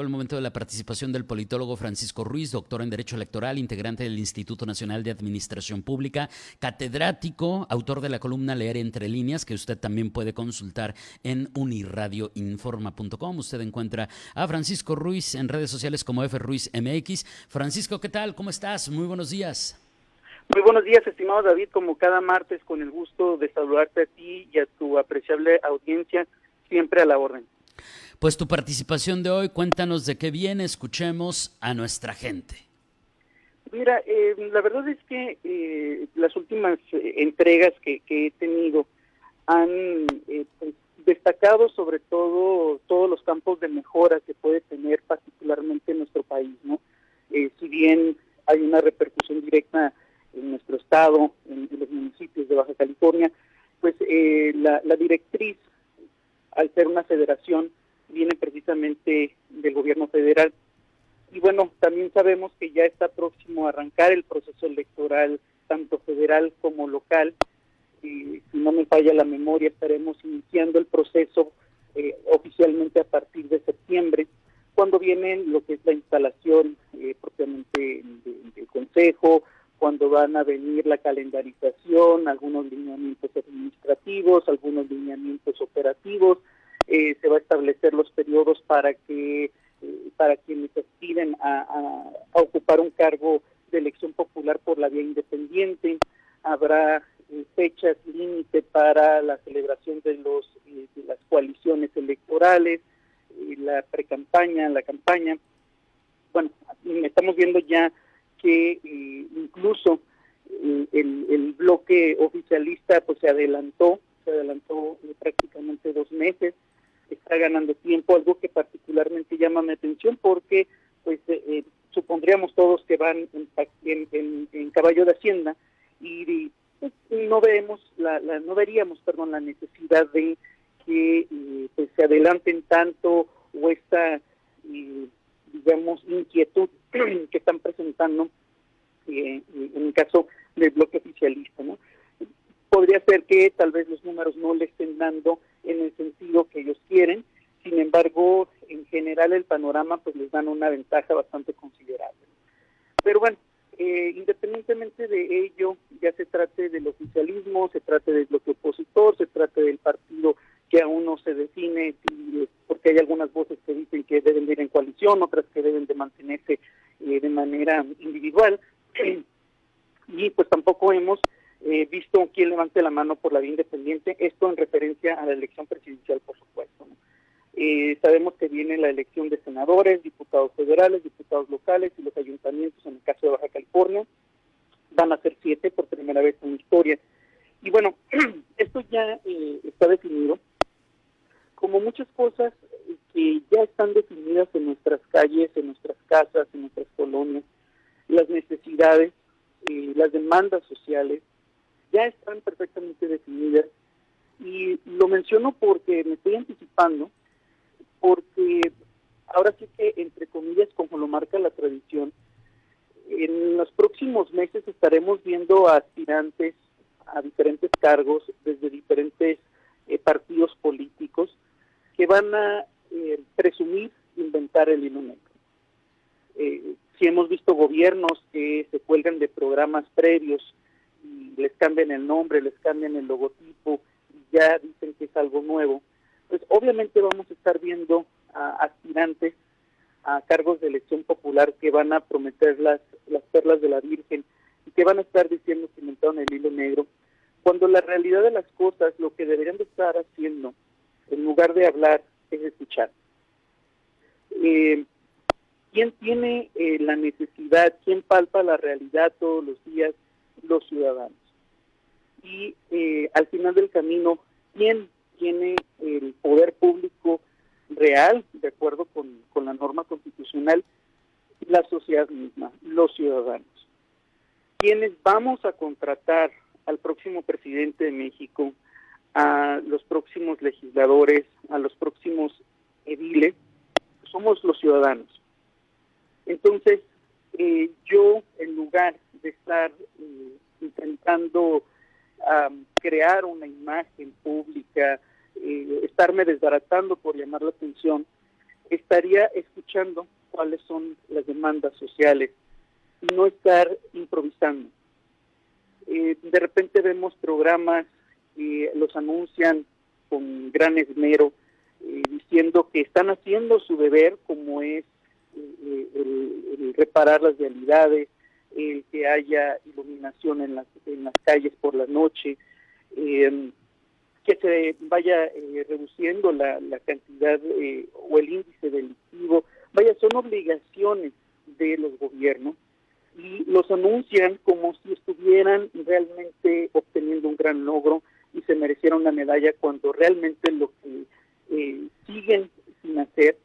El momento de la participación del politólogo Francisco Ruiz, doctor en Derecho Electoral, integrante del Instituto Nacional de Administración Pública, catedrático, autor de la columna Leer entre líneas, que usted también puede consultar en uniradioinforma.com. Usted encuentra a Francisco Ruiz en redes sociales como F Ruiz MX. Francisco, ¿qué tal? ¿Cómo estás? Muy buenos días. Muy buenos días, estimado David, como cada martes, con el gusto de saludarte a ti y a tu apreciable audiencia, siempre a la orden. Pues tu participación de hoy, cuéntanos de qué viene, escuchemos a nuestra gente. Mira, eh, la verdad es que eh, las últimas eh, entregas que, he tenido han pues, destacado sobre todo todos los campos de mejora que puede tener particularmente nuestro país, ¿no? si bien hay una repercusión directa en nuestro estado, en, los municipios de Baja California, pues la, la directriz, al ser una federación, viene precisamente del gobierno federal. Y bueno, también sabemos que ya está próximo a arrancar el proceso electoral, tanto federal como local. Y si no me falla la memoria, estaremos iniciando el proceso eh, oficialmente a partir de septiembre, cuando viene lo que es la instalación eh, propiamente del consejo, cuando van a venir la calendarización, algunos lineamientos administrativos, algunos lineamientos operativos, eh, se va a establecer los periodos para que eh, para quienes aspiren a, ocupar un cargo de elección popular por la vía independiente. Habrá eh, fechas límite para la celebración de los de las coaliciones electorales la precampaña la campaña. Bueno estamos viendo ya que incluso el, el, bloque oficialista pues se adelantó se adelantó prácticamente dos meses está ganando tiempo, algo que particularmente llama mi atención porque pues eh, eh, supondríamos todos que van en, en, caballo de hacienda y, pues, no vemos la, no veríamos perdón la necesidad de que eh, pues se adelanten tanto o esta digamos inquietud que están presentando en el caso del bloque oficialista no podría ser que tal vez los números no le estén dando en el sentido que ellos quieren, sin embargo, en general el panorama pues les dan una ventaja bastante considerable. Pero bueno, eh, independientemente de ello, ya se trate del oficialismo, se trate del bloque opositor, se trate del partido que aún no se define, porque hay algunas voces que dicen que deben de ir en coalición, otras que deben de mantenerse eh, de manera individual, y pues tampoco hemos eh, visto quién levante la mano por la vía independiente, esto en referencia a la elección presidencial, por supuesto. Eh, sabemos que viene la elección de senadores, diputados federales, diputados locales y los ayuntamientos, en el caso de Baja California, van a ser siete por primera vez en historia. Y bueno, esto ya eh, está definido, como muchas cosas que ya están definidas en nuestras calles, en nuestras casas, en nuestras colonias, las necesidades, las demandas sociales, están perfectamente definidas y lo menciono porque me estoy anticipando, porque ahora sí que, entre comillas, como lo marca la tradición, en los próximos meses estaremos viendo aspirantes a diferentes cargos desde diferentes eh, partidos políticos que van a eh, presumir inventar el hilo. Eh, si hemos visto gobiernos que se cuelgan de programas previos les cambian el nombre, les cambian el logotipo, y ya dicen que es algo nuevo, pues obviamente vamos a estar viendo a aspirantes a cargos de elección popular que van a prometer las, las perlas de la Virgen y que van a estar diciendo cimentado en el hilo negro, cuando la realidad de las cosas, lo que deberían de estar haciendo, en lugar de hablar, es escuchar. Eh, ¿Quién tiene eh, la necesidad, quién palpa la realidad todos los días? Los ciudadanos y eh, al final del camino, ¿quién tiene el poder público real, de acuerdo con, con la norma constitucional? La sociedad misma, los ciudadanos. ¿Quiénes vamos a contratar al próximo presidente de México, a los próximos legisladores, a los próximos ediles, somos los ciudadanos. Entonces, eh, yo, en lugar de estar eh, intentando crear una imagen pública, eh, estarme desbaratando por llamar la atención, estaría escuchando cuáles son las demandas sociales y no estar improvisando. de repente vemos programas que los anuncian con gran esmero, diciendo que están haciendo su deber como es el, reparar las realidades, el que haya iluminación en las, en las calles por la noche, eh, que se vaya eh, reduciendo la, la cantidad eh, o el índice delictivo. Vaya, son obligaciones de los gobiernos y los anuncian como si estuvieran realmente obteniendo un gran logro y se merecieran una medalla cuando realmente lo que siguen sin hacer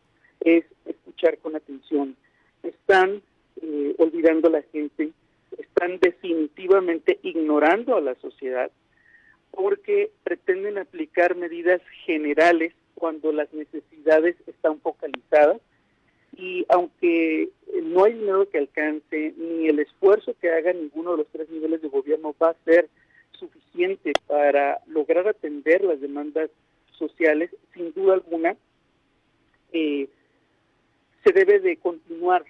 es escuchar con atención. Están eh, olvidando a la gente, están definitivamente ignorando a la sociedad porque pretenden aplicar medidas generales cuando las necesidades están focalizadas. Y aunque no hay dinero que alcance ni el esfuerzo que haga ninguno de los tres niveles de gobierno va a ser suficiente para lograr atender las demandas sociales, sin duda alguna, eh, se debe de continuar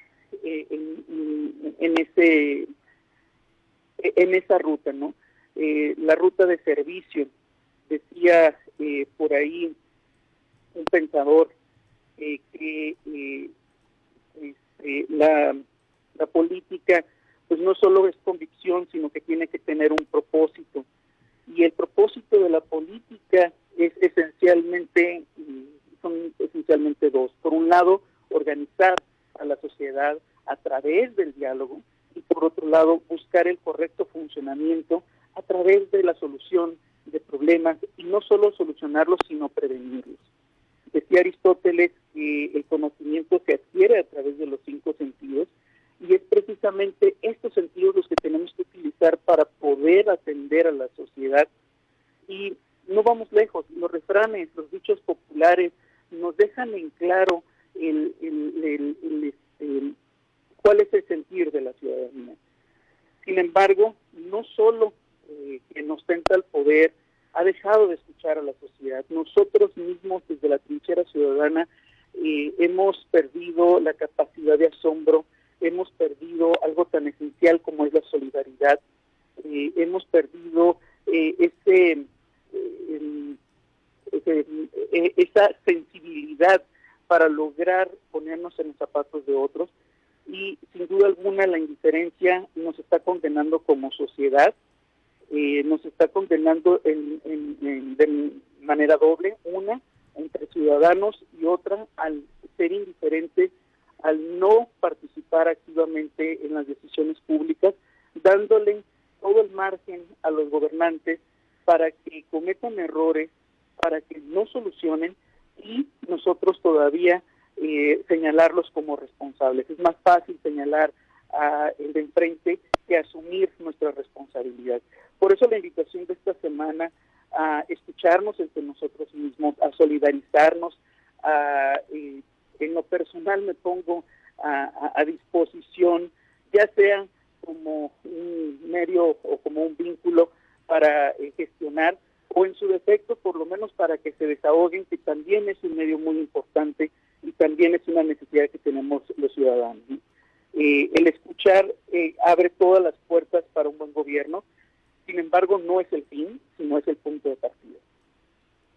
eh, en, ese en esa ruta, ¿no? Eh, la ruta de servicio, decía eh, por ahí un pensador que este, la, la política pues no solo es convicción, sino que tiene que tener un propósito. Y el propósito de la política es esencialmente, son esencialmente dos. Por un lado, organizar a la sociedad a través del diálogo y por otro lado buscar el correcto funcionamiento a través de la solución de problemas y no solo solucionarlos sino prevenirlos. Decía Aristóteles que el conocimiento se adquiere a través de los cinco sentidos y es precisamente estos sentidos los que tenemos que utilizar para poder atender a la sociedad y no vamos lejos, los refranes, los dichos populares nos dejan en claro el, este, cuál es el sentir de la ciudadanía. Sin embargo, no solo eh, quien ostenta el poder ha dejado de escuchar a la sociedad. Nosotros mismos desde la trinchera ciudadana eh, hemos perdido la capacidad de asombro, hemos perdido algo tan esencial como es la solidaridad, eh, hemos perdido ese, esa sensibilidad para lograr ponernos en los zapatos de otros. Y sin duda alguna la indiferencia nos está condenando como sociedad, eh, nos está condenando en, de manera doble, una entre ciudadanos y otra al ser indiferentes, al no participar activamente en las decisiones públicas, dándole todo el margen a los gobernantes para que cometan errores, para que no solucionen y nosotros todavía eh, señalarlos como responsables. Es más fácil señalar a el de enfrente que asumir nuestra responsabilidad. Por eso la invitación de esta semana a escucharnos entre nosotros mismos, a solidarizarnos, a, eh, en lo personal me pongo a, disposición, ya sea como un medio o como un vínculo para eh, gestionar o en su defecto por lo menos para que se desahoguen, que también es un medio muy importante y también es una necesidad que tenemos los ciudadanos. Eh, el escuchar eh, abre todas las puertas para un buen gobierno, sin embargo no es el fin, sino es el punto de partida.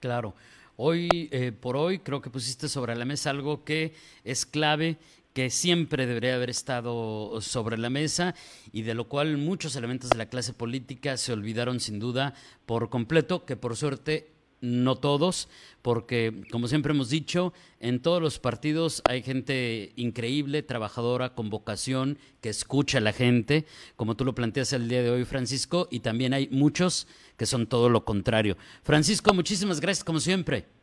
Claro. Hoy eh, por hoy creo que pusiste sobre la mesa algo que es clave que siempre debería haber estado sobre la mesa y de lo cual muchos elementos de la clase política se olvidaron sin duda por completo, que por suerte no todos, porque como siempre hemos dicho, en todos los partidos hay gente increíble, trabajadora, con vocación, que escucha a la gente, como tú lo planteas el día de hoy, Francisco, y también hay muchos que son todo lo contrario. Francisco, muchísimas gracias como siempre.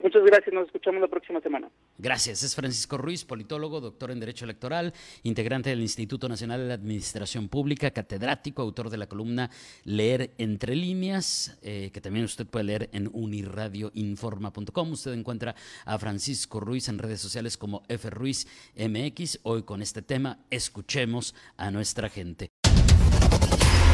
Muchas gracias, nos escuchamos la próxima semana. Gracias, es Francisco Ruiz, politólogo, doctor en Derecho Electoral, integrante del Instituto Nacional de la Administración Pública, catedrático, autor de la columna Leer entre líneas, eh, que también usted puede leer en uniradioinforma.com. Usted encuentra a Francisco Ruiz en redes sociales como FRuizMX. Hoy con este tema, escuchemos a nuestra gente.